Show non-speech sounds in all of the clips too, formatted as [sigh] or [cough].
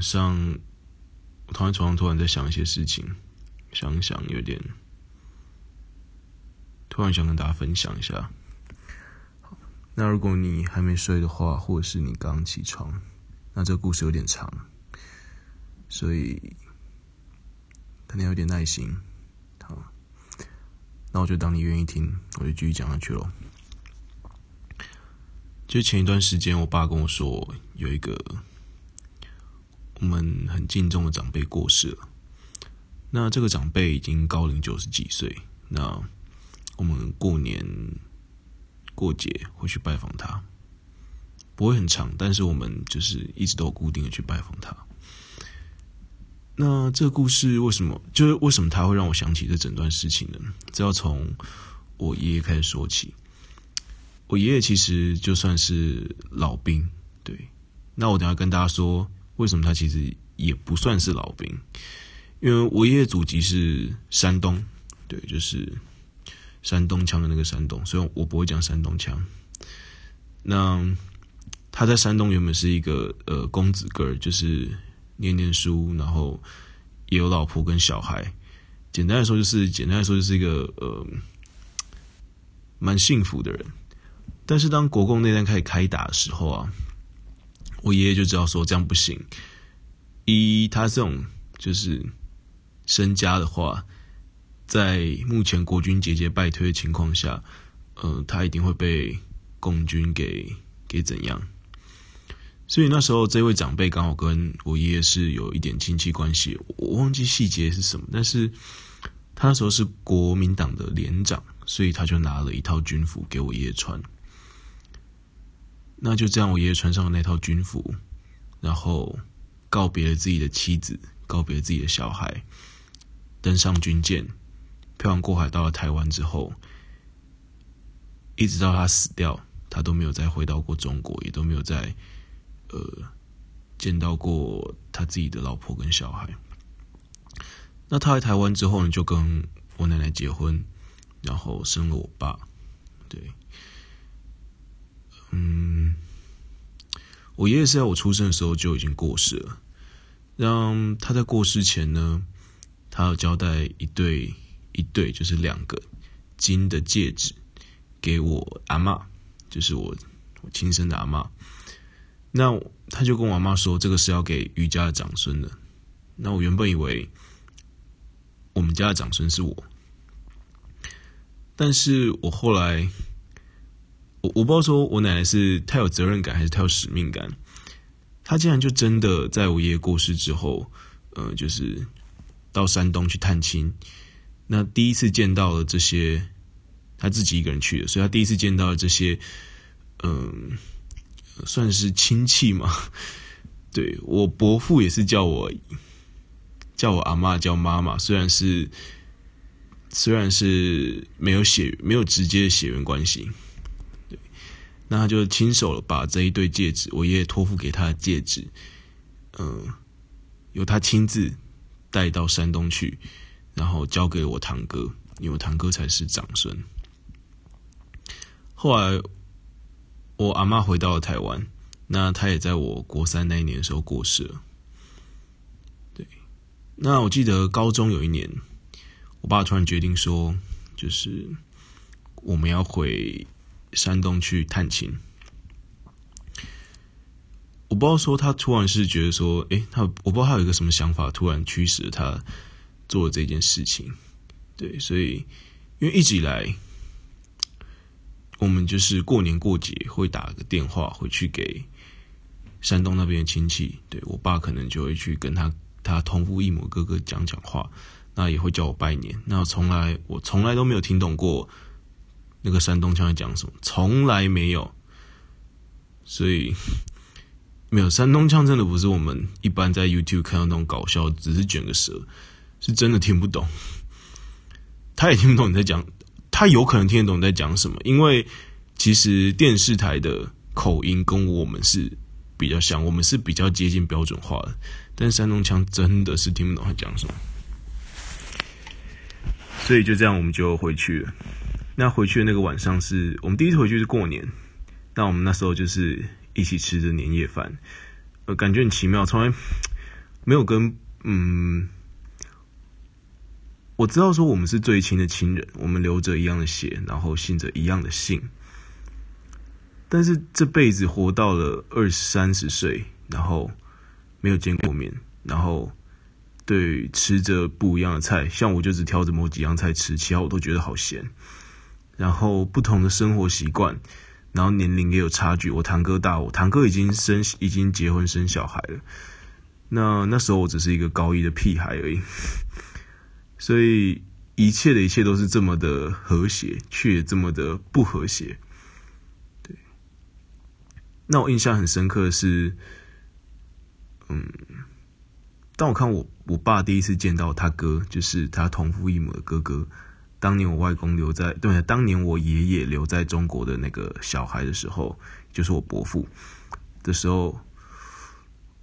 上，我躺在床上，突然在想一些事情，想想有点，突然想跟大家分享一下。那如果你还没睡的话，或者是你刚起床，那这个故事有点长，所以可能有点耐心。好，那我就当你愿意听，我就继续讲下去喽。就前一段时间，我爸跟我说，有一个我们很敬重的长辈过世了。那这个长辈已经高龄九十几岁，那我们过年。过节会去拜访他，不会很长，但是我们就是一直都固定的去拜访他。那这个故事为什么，就是为什么他会让我想起这整段事情呢？这要从我爷爷开始说起。我爷爷其实就算是老兵，对。那我等下跟大家说，为什么他其实也不算是老兵，因为我爷爷祖籍是山东，对，就是。山东腔的那个山东，所以我不会讲山东腔。那他在山东原本是一个呃公子哥，就是念念书，然后也有老婆跟小孩。简单来说，就是简单来说，就是一个呃蛮幸福的人。但是当国共内战开始开打的时候啊，我爷爷就知道说这样不行。以他这种就是身家的话。在目前国军节节败退的情况下，呃，他一定会被共军给给怎样？所以那时候这位长辈刚好跟我爷爷是有一点亲戚关系，我忘记细节是什么，但是他那时候是国民党的连长，所以他就拿了一套军服给我爷爷穿。那就这样，我爷爷穿上了那套军服，然后告别了自己的妻子，告别自己的小孩，登上军舰。漂洋过海到了台湾之后，一直到他死掉，他都没有再回到过中国，也都没有再呃见到过他自己的老婆跟小孩。那他来台湾之后呢，就跟我奶奶结婚，然后生了我爸。对，嗯，我爷爷是在我出生的时候就已经过世了。让他在过世前呢，他有交代一对。一对就是两个金的戒指给我阿嬷，就是我我亲生的阿嬷。那他就跟我阿妈说，这个是要给余家的长孙的。那我原本以为我们家的长孙是我，但是我后来我我不知道说我奶奶是太有责任感还是太有使命感，她竟然就真的在我爷爷过世之后，呃，就是到山东去探亲。那第一次见到了这些，他自己一个人去的，所以他第一次见到这些，嗯，算是亲戚嘛。[laughs] 对，我伯父也是叫我叫我阿嬷叫妈妈，虽然是虽然是没有血没有直接的血缘关系。那他就亲手把这一对戒指，我爷爷托付给他的戒指，嗯，由他亲自带到山东去。然后交给我堂哥，因为我堂哥才是长孙。后来我阿妈回到了台湾，那他也在我国三那一年的时候过世了。对，那我记得高中有一年，我爸突然决定说，就是我们要回山东去探亲。我不知道说他突然是觉得说，诶，他我不知道他有一个什么想法，突然驱使他。做这件事情，对，所以因为一直以来，我们就是过年过节会打个电话回去给山东那边的亲戚，对，我爸可能就会去跟他他同父异母哥哥讲讲话，那也会叫我拜年。那从来我从来都没有听懂过那个山东腔在讲什么，从来没有，所以 [laughs] 没有山东腔真的不是我们一般在 YouTube 看到那种搞笑，只是卷个舌。是真的听不懂，[laughs] 他也听不懂你在讲，他有可能听得懂你在讲什么，因为其实电视台的口音跟我们是比较像，我们是比较接近标准化的，但山东腔真的是听不懂他讲什么，所以就这样我们就回去了。那回去的那个晚上是我们第一次回去是过年，那我们那时候就是一起吃着年夜饭，呃，感觉很奇妙，从来。没有跟嗯，我知道说我们是最亲的亲人，我们流着一样的血，然后信着一样的信，但是这辈子活到了二三十岁，然后没有见过面，然后。对，吃着不一样的菜，像我就只挑着某几样菜吃，其他我都觉得好咸。然后不同的生活习惯，然后年龄也有差距。我堂哥大我，堂哥已经生已经结婚生小孩了。那那时候我只是一个高一的屁孩而已，[laughs] 所以一切的一切都是这么的和谐，却也这么的不和谐。对，那我印象很深刻的是，嗯。当我看我我爸第一次见到他哥，就是他同父异母的哥哥。当年我外公留在，对，当年我爷爷留在中国的那个小孩的时候，就是我伯父的时候，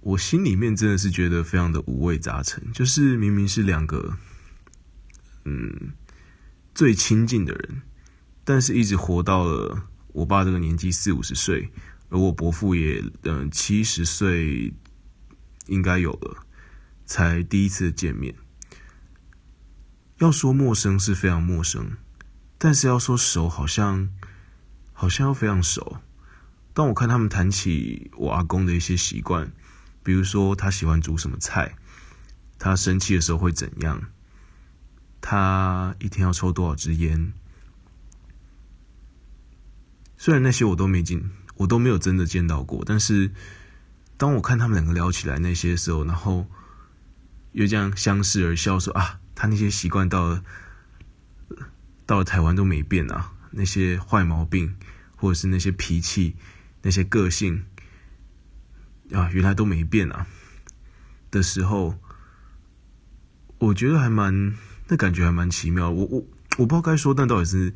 我心里面真的是觉得非常的五味杂陈。就是明明是两个，嗯，最亲近的人，但是一直活到了我爸这个年纪四五十岁，而我伯父也嗯七十岁应该有了。才第一次见面，要说陌生是非常陌生，但是要说熟，好像好像又非常熟。当我看他们谈起我阿公的一些习惯，比如说他喜欢煮什么菜，他生气的时候会怎样，他一天要抽多少支烟，虽然那些我都没见，我都没有真的见到过，但是当我看他们两个聊起来那些时候，然后。又这样相视而笑，说啊，他那些习惯到了到了台湾都没变啊，那些坏毛病或者是那些脾气、那些个性啊，原来都没变啊的时候，我觉得还蛮那感觉还蛮奇妙。我我我不知道该说，但到底是，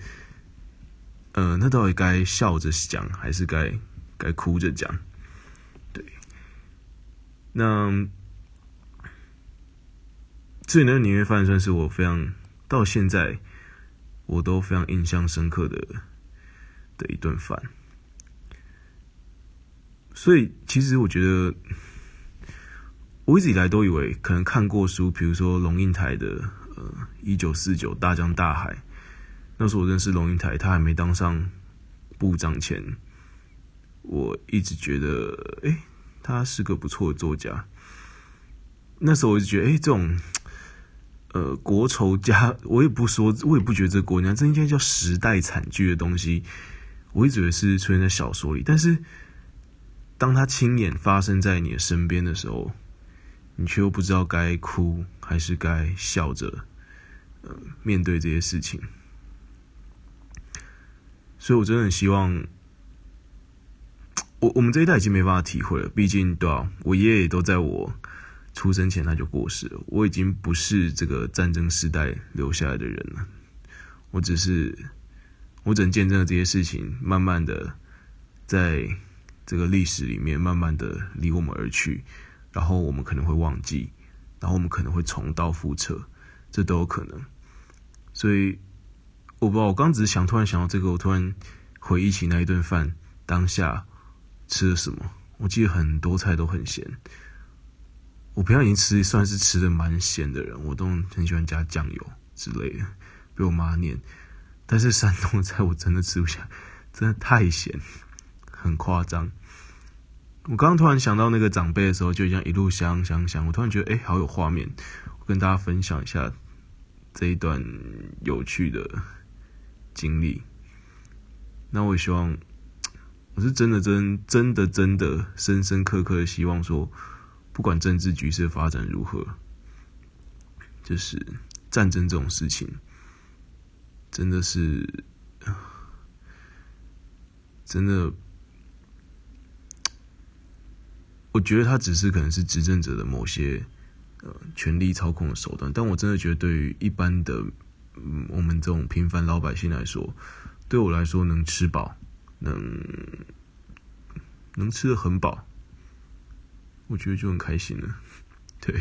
呃，那到底该笑着讲还是该该哭着讲？对，那。所以那个年夜饭算是我非常到现在我都非常印象深刻的的一顿饭。所以其实我觉得，我一直以来都以为可能看过书，比如说龙应台的呃《一九四九大江大海》，那时候我认识龙应台，他还没当上部长前，我一直觉得哎，他是个不错的作家。那时候我就觉得哎，这种。呃，国仇家，我也不说，我也不觉得这国家，这应该叫时代惨剧的东西，我一直以为是出现在小说里，但是当他亲眼发生在你的身边的时候，你却又不知道该哭还是该笑着，呃，面对这些事情。所以我真的很希望，我我们这一代已经没办法体会了，毕竟对啊，我爷爷也都在我。出生前他就过世了，我已经不是这个战争时代留下来的人了。我只是，我只能见证了这些事情，慢慢的在这个历史里面，慢慢的离我们而去，然后我们可能会忘记，然后我们可能会重蹈覆辙，这都有可能。所以，我不知道，我刚只是想突然想到这个，我突然回忆起那一顿饭当下吃了什么，我记得很多菜都很咸。我平常已经吃算是吃的蛮咸的人，我都很喜欢加酱油之类的，被我妈念。但是山东的菜我真的吃不下，真的太咸，很夸张。我刚刚突然想到那个长辈的时候，就这样一路香香香，我突然觉得哎、好有画面。我跟大家分享一下这一段有趣的经历。那我希望，我是真的真真的真的深深刻刻的希望说。不管政治局势发展如何，就是战争这种事情，真的是，真的，我觉得他只是可能是执政者的某些呃权力操控的手段，但我真的觉得对于一般的我们这种平凡老百姓来说，对我来说能吃饱，能能吃得很饱。我觉得就很开心了，[laughs] 对，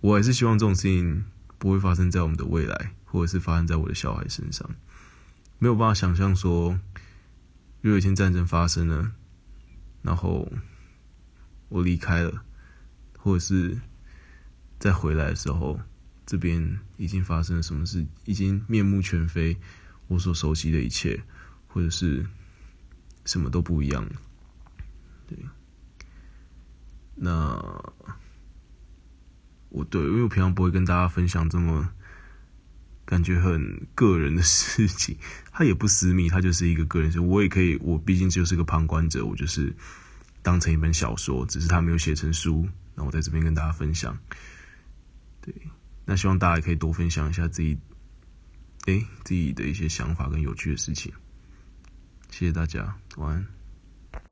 我还是希望这种事情不会发生在我们的未来，或者是发生在我的小孩身上。没有办法想象说，如果有一天战争发生了，然后我离开了，或者是再回来的时候，这边已经发生了什么事，已经面目全非，我所熟悉的一切，或者是什么都不一样了。对，那我对，因为我平常不会跟大家分享这么感觉很个人的事情，它也不私密，它就是一个个人事。我也可以，我毕竟就是个旁观者，我就是当成一本小说，只是他没有写成书，那我在这边跟大家分享。对。那希望大家可以多分享一下自己，哎，自己的一些想法跟有趣的事情。谢谢大家，晚安。